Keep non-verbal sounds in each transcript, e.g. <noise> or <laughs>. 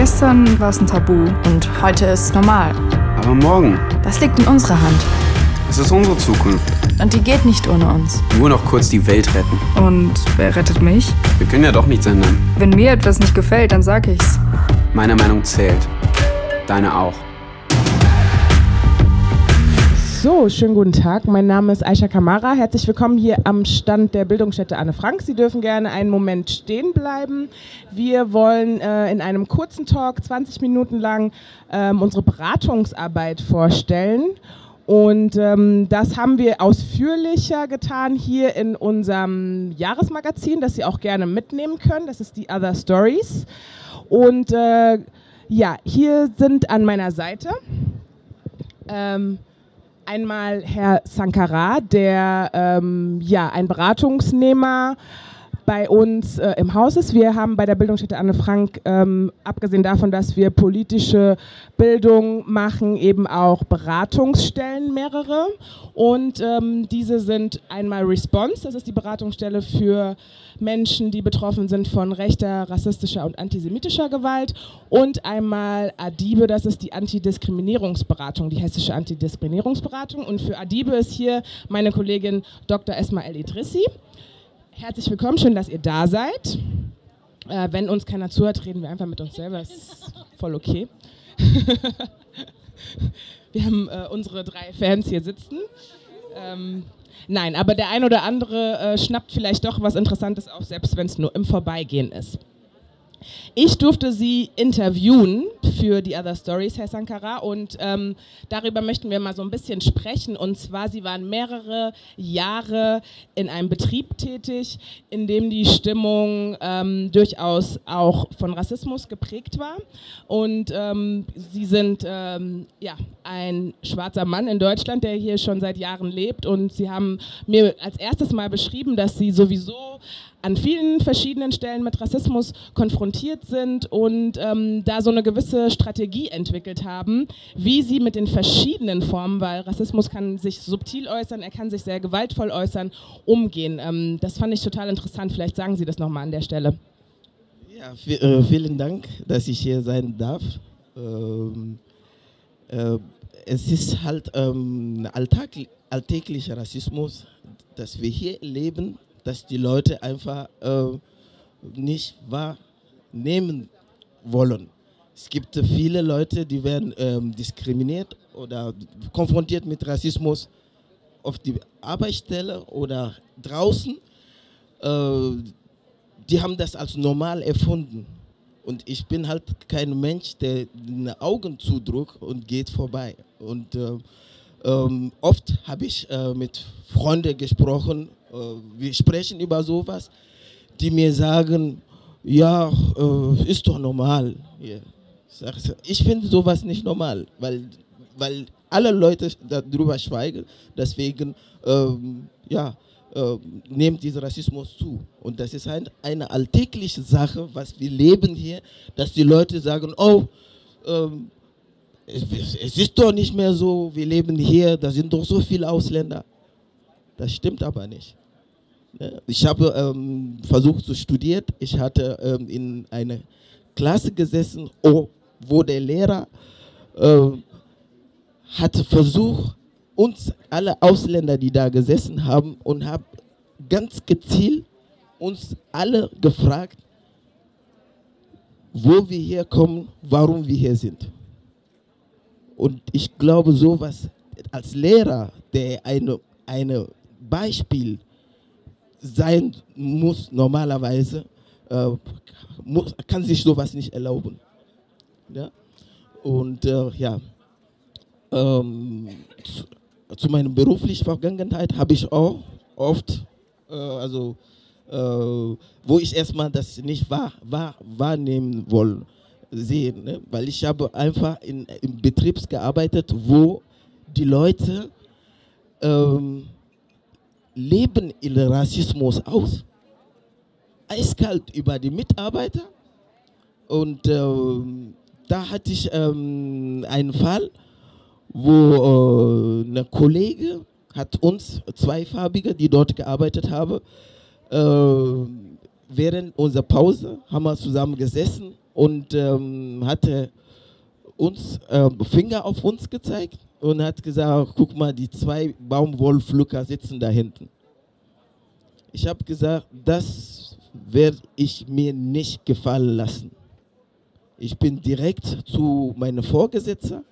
Gestern war es ein Tabu und heute ist es normal. Aber morgen, Das liegt in unserer Hand. es ist unsere Zukunft. Und die geht nicht ohne uns. Nur noch kurz die Welt retten. Und wer rettet mich? Wir können ja doch nichts ändern. Wenn mir etwas nicht gefällt, dann sag ich's. Meine Meinung zählt. Deine auch. So, schönen guten Tag. Mein Name ist Aisha Kamara. Herzlich willkommen hier am Stand der Bildungsstätte Anne Frank. Sie dürfen gerne einen Moment stehen bleiben. Wir wollen äh, in einem kurzen Talk, 20 Minuten lang, ähm, unsere Beratungsarbeit vorstellen. Und ähm, das haben wir ausführlicher getan hier in unserem Jahresmagazin, das Sie auch gerne mitnehmen können. Das ist die Other Stories. Und äh, ja, hier sind an meiner Seite ähm, einmal Herr Sankara, der ähm, ja ein Beratungsnehmer bei uns äh, im Haus ist. Wir haben bei der Bildungsstätte Anne Frank, ähm, abgesehen davon, dass wir politische Bildung machen, eben auch Beratungsstellen mehrere. Und ähm, diese sind einmal Response, das ist die Beratungsstelle für Menschen, die betroffen sind von rechter, rassistischer und antisemitischer Gewalt. Und einmal Adibe, das ist die Antidiskriminierungsberatung, die hessische Antidiskriminierungsberatung. Und für Adibe ist hier meine Kollegin Dr. Esma El Idrissi. Herzlich willkommen, schön, dass ihr da seid. Äh, wenn uns keiner zuhört, reden wir einfach mit uns selber, ist voll okay. <laughs> wir haben äh, unsere drei Fans hier sitzen. Ähm, nein, aber der ein oder andere äh, schnappt vielleicht doch was Interessantes auf, selbst wenn es nur im Vorbeigehen ist. Ich durfte Sie interviewen für die Other Stories, Herr Sankara, und ähm, darüber möchten wir mal so ein bisschen sprechen. Und zwar, Sie waren mehrere Jahre in einem Betrieb tätig, in dem die Stimmung ähm, durchaus auch von Rassismus geprägt war. Und ähm, Sie sind ähm, ja, ein schwarzer Mann in Deutschland, der hier schon seit Jahren lebt. Und Sie haben mir als erstes mal beschrieben, dass Sie sowieso an vielen verschiedenen Stellen mit Rassismus konfrontiert sind und ähm, da so eine gewisse Strategie entwickelt haben, wie sie mit den verschiedenen Formen, weil Rassismus kann sich subtil äußern, er kann sich sehr gewaltvoll äußern, umgehen. Ähm, das fand ich total interessant. Vielleicht sagen Sie das nochmal an der Stelle. Ja, äh, vielen Dank, dass ich hier sein darf. Ähm, äh, es ist halt ähm, Alltag, alltäglicher Rassismus, dass wir hier erleben, dass die Leute einfach äh, nicht wahrnehmen wollen. Es gibt viele Leute, die werden ähm, diskriminiert oder konfrontiert mit Rassismus auf die Arbeitsstelle oder draußen. Äh, die haben das als normal erfunden. Und ich bin halt kein Mensch, der die Augen zudrückt und geht vorbei. Und äh, ähm, oft habe ich äh, mit Freunden gesprochen, äh, wir sprechen über sowas, die mir sagen, ja, äh, ist doch normal. Ja. Ich finde sowas nicht normal, weil, weil alle Leute darüber schweigen. Deswegen ähm, ja, äh, nimmt dieser Rassismus zu. Und das ist ein, eine alltägliche Sache, was wir leben hier, dass die Leute sagen, oh, ähm, es, es ist doch nicht mehr so, wir leben hier, da sind doch so viele Ausländer. Das stimmt aber nicht. Ich habe ähm, versucht zu studieren. Ich hatte ähm, in einer Klasse gesessen, oh, wo der Lehrer äh, hat versucht, uns alle Ausländer, die da gesessen haben, und habe ganz gezielt uns alle gefragt, wo wir herkommen, warum wir hier sind. Und ich glaube, sowas als Lehrer, der eine, eine Beispiel sein muss normalerweise, äh, muss, kann sich sowas nicht erlauben. Ja? Und äh, ja, ähm, zu, zu meiner beruflichen Vergangenheit habe ich auch oft, äh, also äh, wo ich erstmal das nicht wahr, wahr, wahrnehmen wollen, sehen, ne? weil ich habe einfach in, in Betriebs gearbeitet, wo die Leute ähm, leben ihren Rassismus aus. Eiskalt über die Mitarbeiter. Und ähm, da hatte ich ähm, einen Fall, wo äh, eine Kollege hat uns, zwei Farbige, die dort gearbeitet haben, äh, während unserer Pause haben wir zusammen gesessen und ähm, hatte uns äh, Finger auf uns gezeigt und hat gesagt, guck mal, die zwei Baumwollpflücker sitzen da hinten. Ich habe gesagt, das werde ich mir nicht gefallen lassen. Ich bin direkt zu meinem Vorgesetzten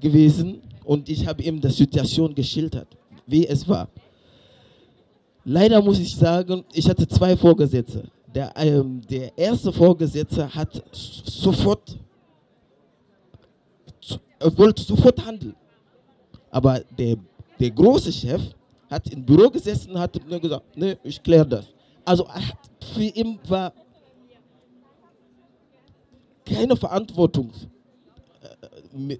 gewesen und ich habe ihm die Situation geschildert, wie es war. Leider muss ich sagen, ich hatte zwei Vorgesetzte. Der, ähm, der erste Vorgesetzte hat sofort, er wollte sofort handeln. Aber der, der große Chef hat im Büro gesessen und hat mir gesagt, ne, ich kläre das. Also für ihn war keine Verantwortung mir,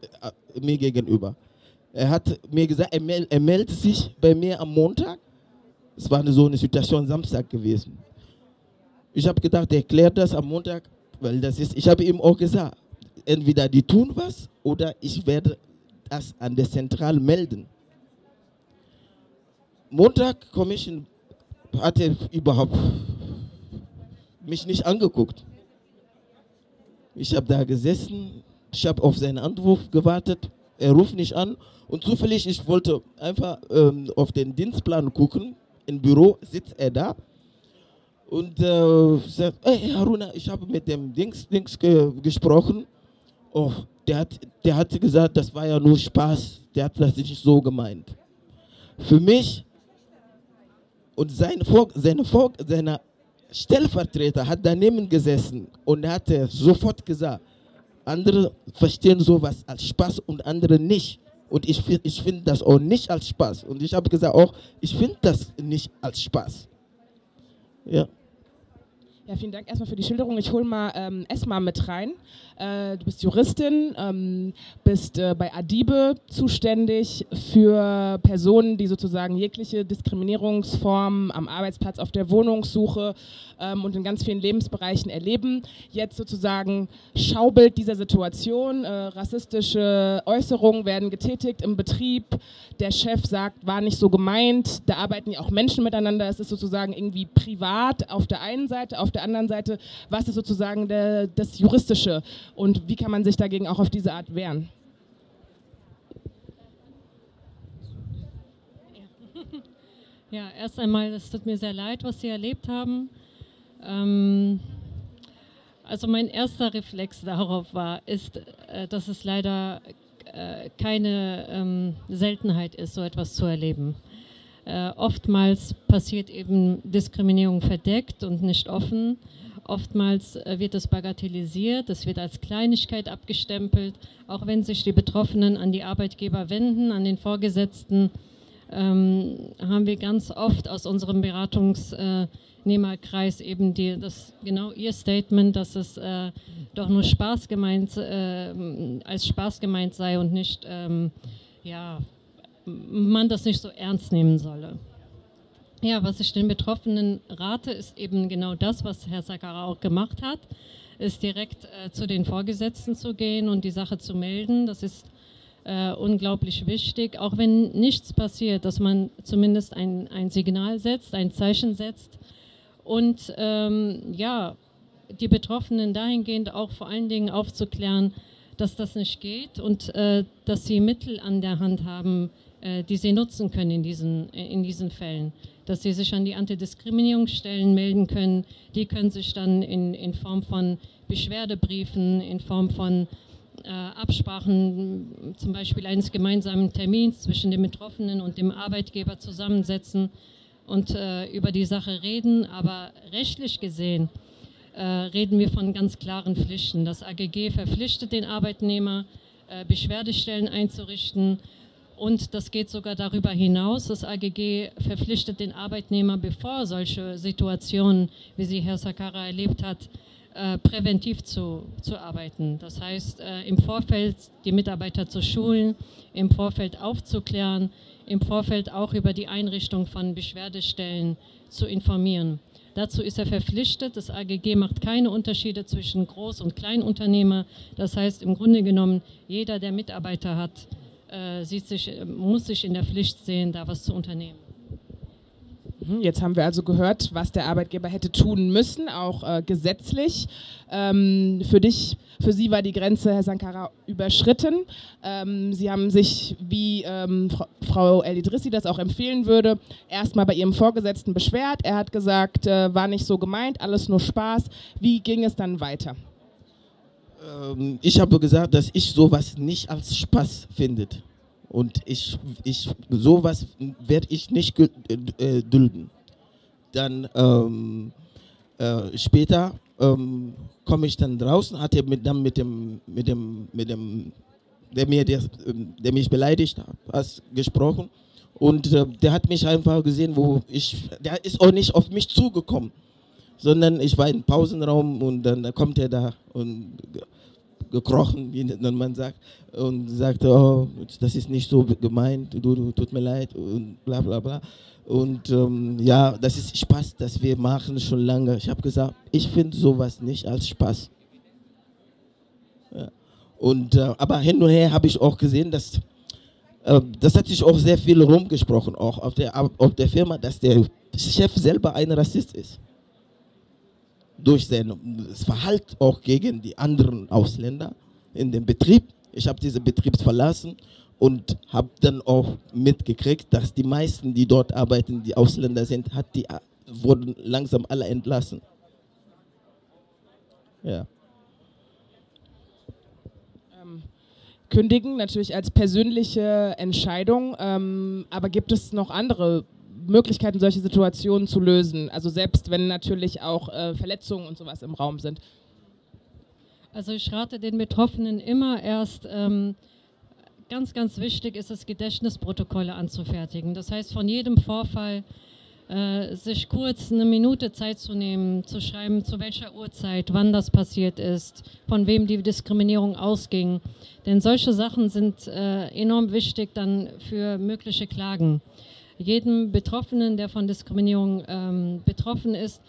mir, gegenüber. Er hat mir gesagt, er, mel er meldet sich bei mir am Montag. Es war so eine Situation Samstag gewesen. Ich habe gedacht, er klärt das am Montag, weil das ist, ich habe ihm auch gesagt, entweder die tun was oder ich werde das an der Zentral melden. Montag in, hat er überhaupt mich nicht angeguckt. Ich habe da gesessen, ich habe auf seinen Anruf gewartet, er ruft nicht an und zufällig, ich wollte einfach ähm, auf den Dienstplan gucken, im Büro sitzt er da und äh, sagt, hey Haruna, ich habe mit dem Dings, Dings ge gesprochen. Oh, der hat, der hat gesagt, das war ja nur Spaß, der hat das nicht so gemeint. Für mich und sein Vor, seine, Vor, seine Stellvertreter hat daneben gesessen und hat sofort gesagt, andere verstehen sowas als Spaß und andere nicht. Und ich, ich finde das auch nicht als Spaß. Und ich habe gesagt auch, ich finde das nicht als Spaß. Ja. Ja, vielen Dank erstmal für die Schilderung. Ich hole mal ähm, Esma mit rein. Äh, du bist Juristin, ähm, bist äh, bei Adibe zuständig für Personen, die sozusagen jegliche Diskriminierungsformen am Arbeitsplatz, auf der Wohnungssuche ähm, und in ganz vielen Lebensbereichen erleben. Jetzt sozusagen Schaubild dieser Situation. Äh, rassistische Äußerungen werden getätigt im Betrieb. Der Chef sagt, war nicht so gemeint. Da arbeiten ja auch Menschen miteinander. Es ist sozusagen irgendwie privat auf der einen Seite, auf der anderen Seite, was ist sozusagen der, das Juristische und wie kann man sich dagegen auch auf diese Art wehren? Ja, erst einmal, es tut mir sehr leid, was Sie erlebt haben. Ähm, also mein erster Reflex darauf war, ist, äh, dass es leider äh, keine ähm, Seltenheit ist, so etwas zu erleben. Äh, oftmals passiert eben Diskriminierung verdeckt und nicht offen. Oftmals äh, wird es bagatellisiert, es wird als Kleinigkeit abgestempelt, auch wenn sich die Betroffenen an die Arbeitgeber wenden, an den Vorgesetzten. Ähm, haben wir ganz oft aus unserem Beratungsnehmerkreis eben die, das, genau ihr Statement, dass es äh, doch nur Spaß gemeint, äh, als Spaß gemeint sei und nicht ähm, ja, man das nicht so ernst nehmen solle. Ja, was ich den Betroffenen rate, ist eben genau das, was Herr Sakara auch gemacht hat, ist direkt äh, zu den Vorgesetzten zu gehen und die Sache zu melden. Das ist äh, unglaublich wichtig, auch wenn nichts passiert, dass man zumindest ein, ein Signal setzt, ein Zeichen setzt und ähm, ja, die Betroffenen dahingehend auch vor allen Dingen aufzuklären, dass das nicht geht und äh, dass sie Mittel an der Hand haben, die sie nutzen können in diesen, in diesen Fällen. Dass sie sich an die Antidiskriminierungsstellen melden können. Die können sich dann in, in Form von Beschwerdebriefen, in Form von äh, Absprachen, zum Beispiel eines gemeinsamen Termins zwischen dem Betroffenen und dem Arbeitgeber zusammensetzen und äh, über die Sache reden. Aber rechtlich gesehen äh, reden wir von ganz klaren Pflichten. Das AGG verpflichtet den Arbeitnehmer, äh, Beschwerdestellen einzurichten und das geht sogar darüber hinaus. Das AGG verpflichtet den Arbeitnehmer, bevor solche Situationen, wie sie Herr Sakara erlebt hat, äh, präventiv zu, zu arbeiten. Das heißt, äh, im Vorfeld die Mitarbeiter zu schulen, im Vorfeld aufzuklären, im Vorfeld auch über die Einrichtung von Beschwerdestellen zu informieren. Dazu ist er verpflichtet. Das AGG macht keine Unterschiede zwischen Groß- und Kleinunternehmer. Das heißt, im Grunde genommen, jeder, der Mitarbeiter hat, sieht sich, muss sich in der Pflicht sehen, da was zu unternehmen. Mhm, jetzt haben wir also gehört, was der Arbeitgeber hätte tun müssen, auch äh, gesetzlich. Ähm, für dich, für Sie war die Grenze, Herr Sankara, überschritten. Ähm, Sie haben sich, wie ähm, Frau Elidrissi das auch empfehlen würde, erstmal bei Ihrem Vorgesetzten beschwert. Er hat gesagt, äh, war nicht so gemeint, alles nur Spaß. Wie ging es dann weiter? Ähm, ich habe gesagt, dass ich sowas nicht als Spaß finde. Und ich, ich, sowas werde ich nicht äh, dulden. Dann ähm, äh, später ähm, komme ich dann draußen, hatte mit, dann mit dem, mit dem, mit dem, der, mir, der, der mich beleidigt hat, gesprochen. Und äh, der hat mich einfach gesehen, wo ich, der ist auch nicht auf mich zugekommen, sondern ich war im Pausenraum und dann kommt er da und gekrochen, wie man sagt, und sagte, oh, das ist nicht so gemeint, du, du tut mir leid und bla bla bla. Und ähm, ja, das ist Spaß, das wir machen schon lange. Ich habe gesagt, ich finde sowas nicht als Spaß. Ja. Und, äh, aber hin und her habe ich auch gesehen, dass äh, das hat sich auch sehr viel rumgesprochen, auch auf der, auf der Firma, dass der Chef selber ein Rassist ist durch sein Verhalten auch gegen die anderen Ausländer in dem Betrieb. Ich habe diesen Betrieb verlassen und habe dann auch mitgekriegt, dass die meisten, die dort arbeiten, die Ausländer sind, hat die, wurden langsam alle entlassen. Ja. Ähm, kündigen natürlich als persönliche Entscheidung, ähm, aber gibt es noch andere Möglichkeiten, solche Situationen zu lösen. Also selbst wenn natürlich auch äh, Verletzungen und sowas im Raum sind. Also ich rate den Betroffenen immer erst, ähm, ganz, ganz wichtig ist es, Gedächtnisprotokolle anzufertigen. Das heißt, von jedem Vorfall äh, sich kurz eine Minute Zeit zu nehmen, zu schreiben, zu welcher Uhrzeit, wann das passiert ist, von wem die Diskriminierung ausging. Denn solche Sachen sind äh, enorm wichtig dann für mögliche Klagen jedem Betroffenen, der von Diskriminierung ähm, betroffen ist,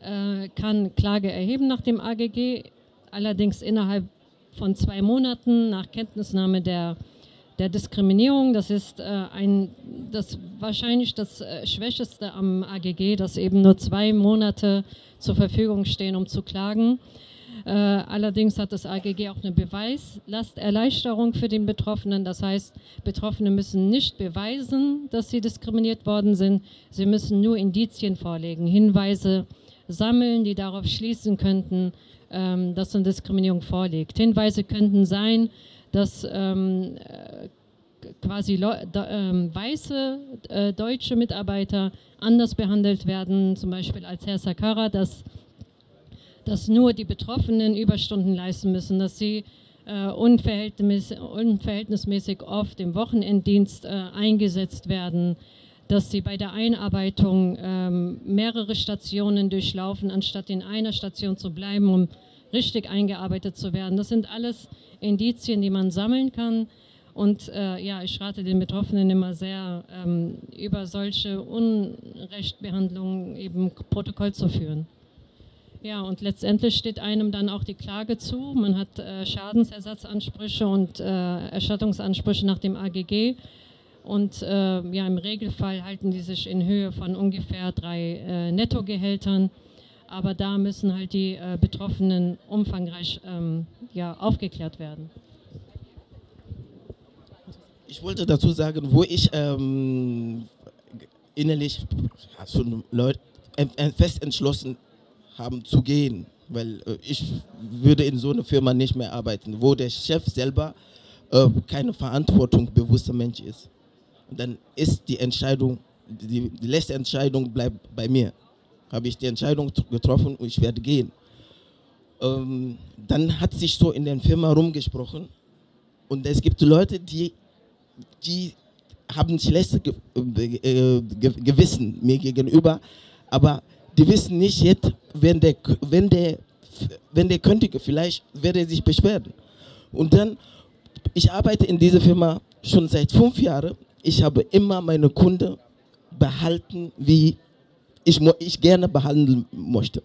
äh, kann Klage erheben nach dem AGG, allerdings innerhalb von zwei Monaten nach Kenntnisnahme der, der Diskriminierung. Das ist äh, ein, das, wahrscheinlich das äh, Schwächeste am AGG, dass eben nur zwei Monate zur Verfügung stehen, um zu klagen. Äh, allerdings hat das AGG auch eine Beweislasterleichterung für den Betroffenen. Das heißt, Betroffene müssen nicht beweisen, dass sie diskriminiert worden sind. Sie müssen nur Indizien vorlegen, Hinweise sammeln, die darauf schließen könnten, ähm, dass eine Diskriminierung vorliegt. Hinweise könnten sein, dass ähm, äh, quasi äh, weiße äh, deutsche Mitarbeiter anders behandelt werden, zum Beispiel als Herr Sakara, dass dass nur die Betroffenen Überstunden leisten müssen, dass sie äh, unverhältnismäßig, unverhältnismäßig, oft im Wochenenddienst äh, eingesetzt werden, dass sie bei der Einarbeitung ähm, mehrere Stationen durchlaufen, anstatt in einer Station zu bleiben, um richtig eingearbeitet zu werden. Das sind alles Indizien, die man sammeln kann. Und äh, ja, ich rate den Betroffenen immer sehr, ähm, über solche Unrechtbehandlungen eben Protokoll zu führen. Ja, und letztendlich steht einem dann auch die Klage zu. Man hat äh, Schadensersatzansprüche und äh, Erstattungsansprüche nach dem AGG. Und äh, ja, im Regelfall halten die sich in Höhe von ungefähr drei äh, Nettogehältern. Aber da müssen halt die äh, Betroffenen umfangreich ähm, ja, aufgeklärt werden. Ich wollte dazu sagen, wo ich ähm, innerlich schon Leute, fest entschlossen haben zu gehen, weil äh, ich würde in so einer Firma nicht mehr arbeiten, wo der Chef selber äh, keine Verantwortung bewusster Mensch ist. Und dann ist die Entscheidung, die, die letzte Entscheidung bleibt bei mir. Habe ich die Entscheidung getroffen und ich werde gehen. Ähm, dann hat sich so in der Firma rumgesprochen und es gibt Leute, die, die haben schlechtes äh, Gewissen mir gegenüber, aber die wissen nicht jetzt, wenn der, wenn der, wenn der könnte, vielleicht werde er sich beschweren. Und dann, ich arbeite in dieser Firma schon seit fünf Jahren. Ich habe immer meine Kunden behalten, wie ich, ich gerne behandeln möchte.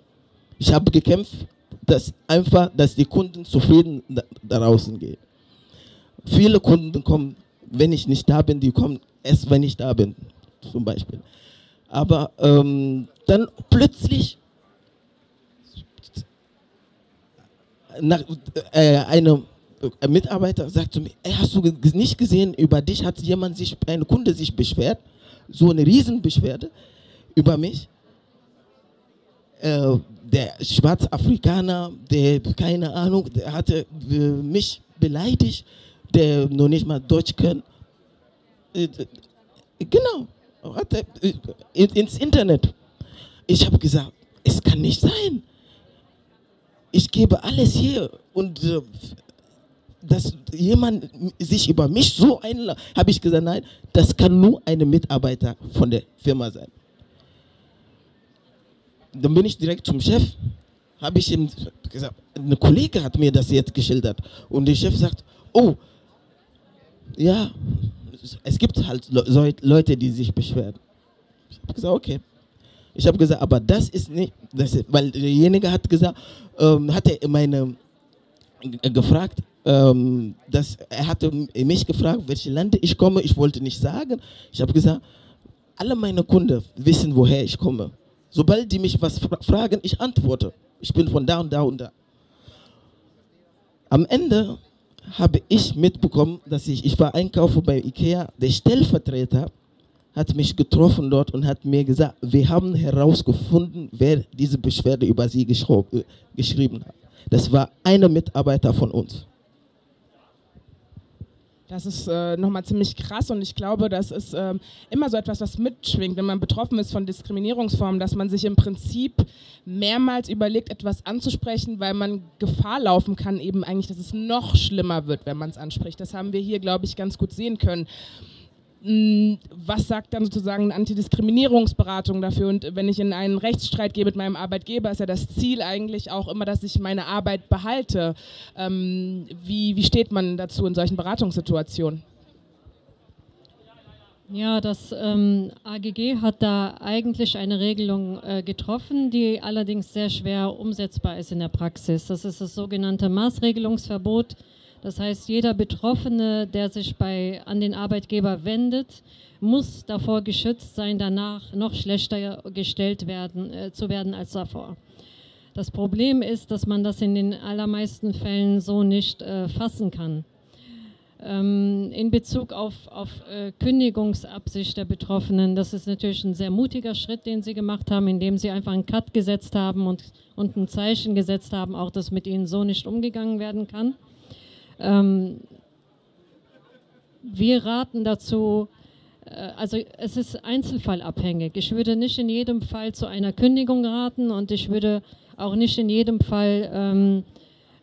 Ich habe gekämpft, dass einfach, dass die Kunden zufrieden da, draußen gehen. Viele Kunden kommen, wenn ich nicht da bin, die kommen erst, wenn ich da bin, zum Beispiel. Aber ähm, dann plötzlich nach, äh, eine ein Mitarbeiter sagt zu mir, ey, hast du nicht gesehen, über dich hat jemand sich, ein Kunde sich beschwert, so eine Riesenbeschwerde über mich. Äh, der Schwarzafrikaner, der, keine Ahnung, der hatte äh, mich beleidigt, der noch nicht mal Deutsch kann. Äh, genau, äh, ins Internet. Ich habe gesagt, es kann nicht sein. Ich gebe alles hier und äh, dass jemand sich über mich so einlässt, habe ich gesagt, nein, das kann nur ein Mitarbeiter von der Firma sein. Dann bin ich direkt zum Chef, habe ich ihm gesagt, ein Kollege hat mir das jetzt geschildert und der Chef sagt, oh, ja, es gibt halt Leute, die sich beschweren. Ich habe gesagt, okay. Ich habe gesagt, aber das ist nicht, das ist, weil derjenige hat gesagt, ähm, hat er meine äh, gefragt, ähm, dass er hatte mich gefragt, welche Länder ich komme. Ich wollte nicht sagen. Ich habe gesagt, alle meine Kunden wissen, woher ich komme. Sobald die mich was fragen, ich antworte. Ich bin von da und da und da. Am Ende habe ich mitbekommen, dass ich, ich war einkaufen bei Ikea, der Stellvertreter hat mich getroffen dort und hat mir gesagt, wir haben herausgefunden, wer diese Beschwerde über sie geschrieben hat. Das war einer Mitarbeiter von uns. Das ist äh, nochmal ziemlich krass und ich glaube, das ist äh, immer so etwas, was mitschwingt, wenn man betroffen ist von Diskriminierungsformen, dass man sich im Prinzip mehrmals überlegt, etwas anzusprechen, weil man Gefahr laufen kann, eben eigentlich, dass es noch schlimmer wird, wenn man es anspricht. Das haben wir hier, glaube ich, ganz gut sehen können. Hm, was sagt dann sozusagen eine Antidiskriminierungsberatung dafür? Und wenn ich in einen Rechtsstreit gehe mit meinem Arbeitgeber, ist ja das Ziel eigentlich auch immer, dass ich meine Arbeit behalte. Ähm, wie, wie steht man dazu in solchen Beratungssituationen? Ja, das ähm, AGG hat da eigentlich eine Regelung äh, getroffen, die allerdings sehr schwer umsetzbar ist in der Praxis. Das ist das sogenannte Maßregelungsverbot das heißt, jeder Betroffene, der sich bei, an den Arbeitgeber wendet, muss davor geschützt sein, danach noch schlechter gestellt werden, äh, zu werden als davor. Das Problem ist, dass man das in den allermeisten Fällen so nicht äh, fassen kann. Ähm, in Bezug auf, auf äh, Kündigungsabsicht der Betroffenen, das ist natürlich ein sehr mutiger Schritt, den Sie gemacht haben, indem Sie einfach einen Cut gesetzt haben und, und ein Zeichen gesetzt haben, auch dass mit Ihnen so nicht umgegangen werden kann. Ähm, wir raten dazu, äh, also es ist einzelfallabhängig. Ich würde nicht in jedem Fall zu einer Kündigung raten und ich würde auch nicht in jedem Fall ähm,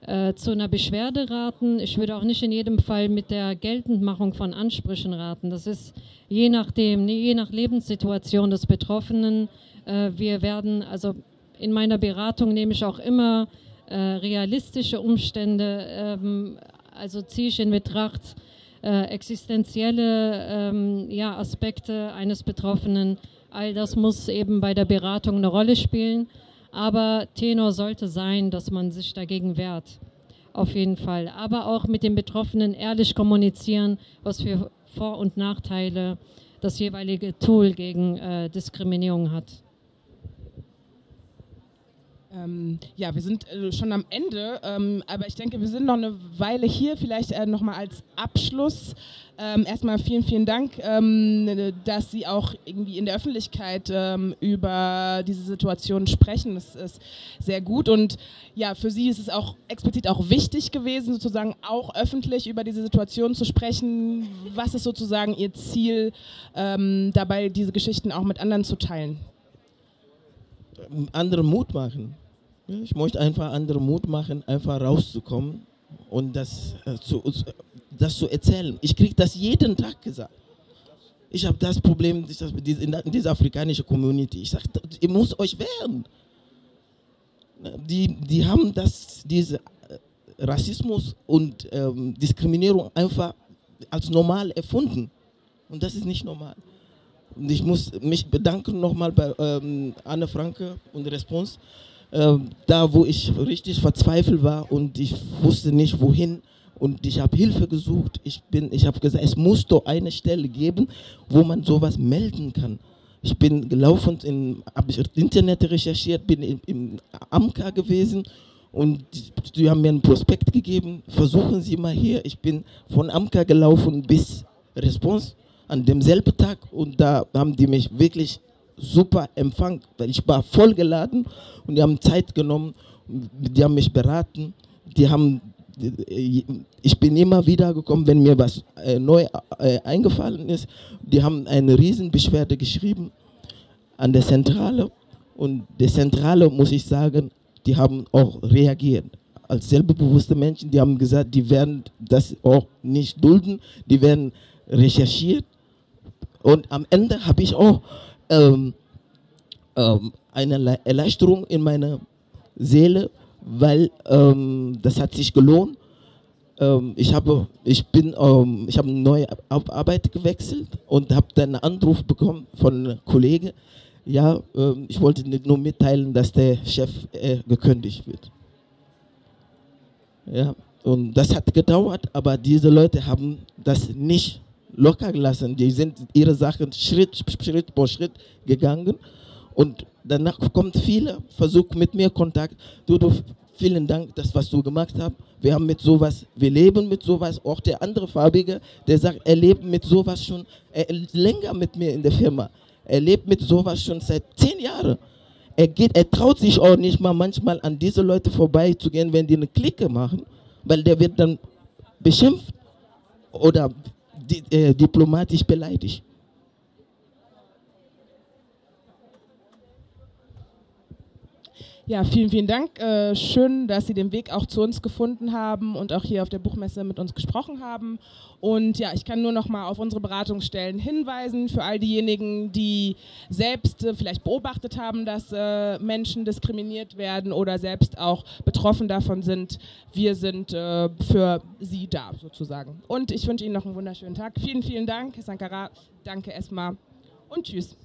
äh, zu einer Beschwerde raten. Ich würde auch nicht in jedem Fall mit der Geltendmachung von Ansprüchen raten. Das ist je nachdem, je nach Lebenssituation des Betroffenen. Äh, wir werden, also in meiner Beratung nehme ich auch immer äh, realistische Umstände ähm, also ziehe ich in Betracht äh, existenzielle ähm, ja, Aspekte eines Betroffenen. All das muss eben bei der Beratung eine Rolle spielen. Aber Tenor sollte sein, dass man sich dagegen wehrt. Auf jeden Fall. Aber auch mit den Betroffenen ehrlich kommunizieren, was für Vor- und Nachteile das jeweilige Tool gegen äh, Diskriminierung hat. Ähm, ja, wir sind äh, schon am Ende, ähm, aber ich denke, wir sind noch eine Weile hier. Vielleicht äh, nochmal als Abschluss. Ähm, erstmal vielen, vielen Dank, ähm, dass Sie auch irgendwie in der Öffentlichkeit ähm, über diese Situation sprechen. Das ist sehr gut und ja, für Sie ist es auch explizit auch wichtig gewesen, sozusagen auch öffentlich über diese Situation zu sprechen. Was ist sozusagen Ihr Ziel, ähm, dabei diese Geschichten auch mit anderen zu teilen? anderen Mut machen. Ich möchte einfach anderen Mut machen, einfach rauszukommen und das, äh, zu, das zu erzählen. Ich kriege das jeden Tag gesagt. Ich habe das Problem in dieser afrikanischen Community. Ich sage, ihr müsst euch wehren. Die, die haben das, diese äh, Rassismus und ähm, Diskriminierung einfach als normal erfunden. Und das ist nicht normal. Und ich muss mich bedanken nochmal bei ähm, Anne Franke und Response, äh, da wo ich richtig verzweifelt war und ich wusste nicht wohin und ich habe Hilfe gesucht. Ich, ich habe gesagt, es muss doch eine Stelle geben, wo man sowas melden kann. Ich bin gelaufen, habe Internet recherchiert, bin im, im AMKA gewesen und die, die haben mir einen Prospekt gegeben. Versuchen Sie mal hier. Ich bin von AMKA gelaufen bis Response an demselben Tag und da haben die mich wirklich super empfangen, weil ich war voll geladen und die haben Zeit genommen, die haben mich beraten, die haben ich bin immer wieder gekommen, wenn mir was äh, neu äh, eingefallen ist. Die haben eine Riesenbeschwerde geschrieben an der Zentrale und der Zentrale muss ich sagen, die haben auch reagiert. Als selbstbewusste Menschen, die haben gesagt, die werden das auch nicht dulden, die werden recherchiert und am Ende habe ich auch ähm, ähm, eine Erleichterung in meiner Seele, weil ähm, das hat sich gelohnt. Ähm, ich habe, ich bin, ähm, ich habe eine neue Arbeit gewechselt und habe dann einen Anruf bekommen von einem Kollegen. Ja, ähm, ich wollte nicht nur mitteilen, dass der Chef äh, gekündigt wird. Ja, und das hat gedauert, aber diese Leute haben das nicht locker gelassen. Die sind ihre Sachen Schritt, Schritt vor Schritt gegangen. Und danach kommt viele, versucht mit mir Kontakt. Du, du, vielen Dank, das was du gemacht hast. Wir haben mit sowas, wir leben mit sowas. Auch der andere Farbige, der sagt, er lebt mit sowas schon er, länger mit mir in der Firma. Er lebt mit sowas schon seit zehn Jahren. Er geht, er traut sich auch nicht mal manchmal an diese Leute vorbeizugehen, wenn die eine Clique machen, weil der wird dann beschimpft oder äh, diplomatisch beleidigt. Ja, vielen, vielen Dank. Äh, schön, dass Sie den Weg auch zu uns gefunden haben und auch hier auf der Buchmesse mit uns gesprochen haben. Und ja, ich kann nur noch mal auf unsere Beratungsstellen hinweisen für all diejenigen, die selbst äh, vielleicht beobachtet haben, dass äh, Menschen diskriminiert werden oder selbst auch betroffen davon sind. Wir sind für Sie da sozusagen. Und ich wünsche Ihnen noch einen wunderschönen Tag. Vielen, vielen Dank, Sankara. Danke, Esma. Und tschüss.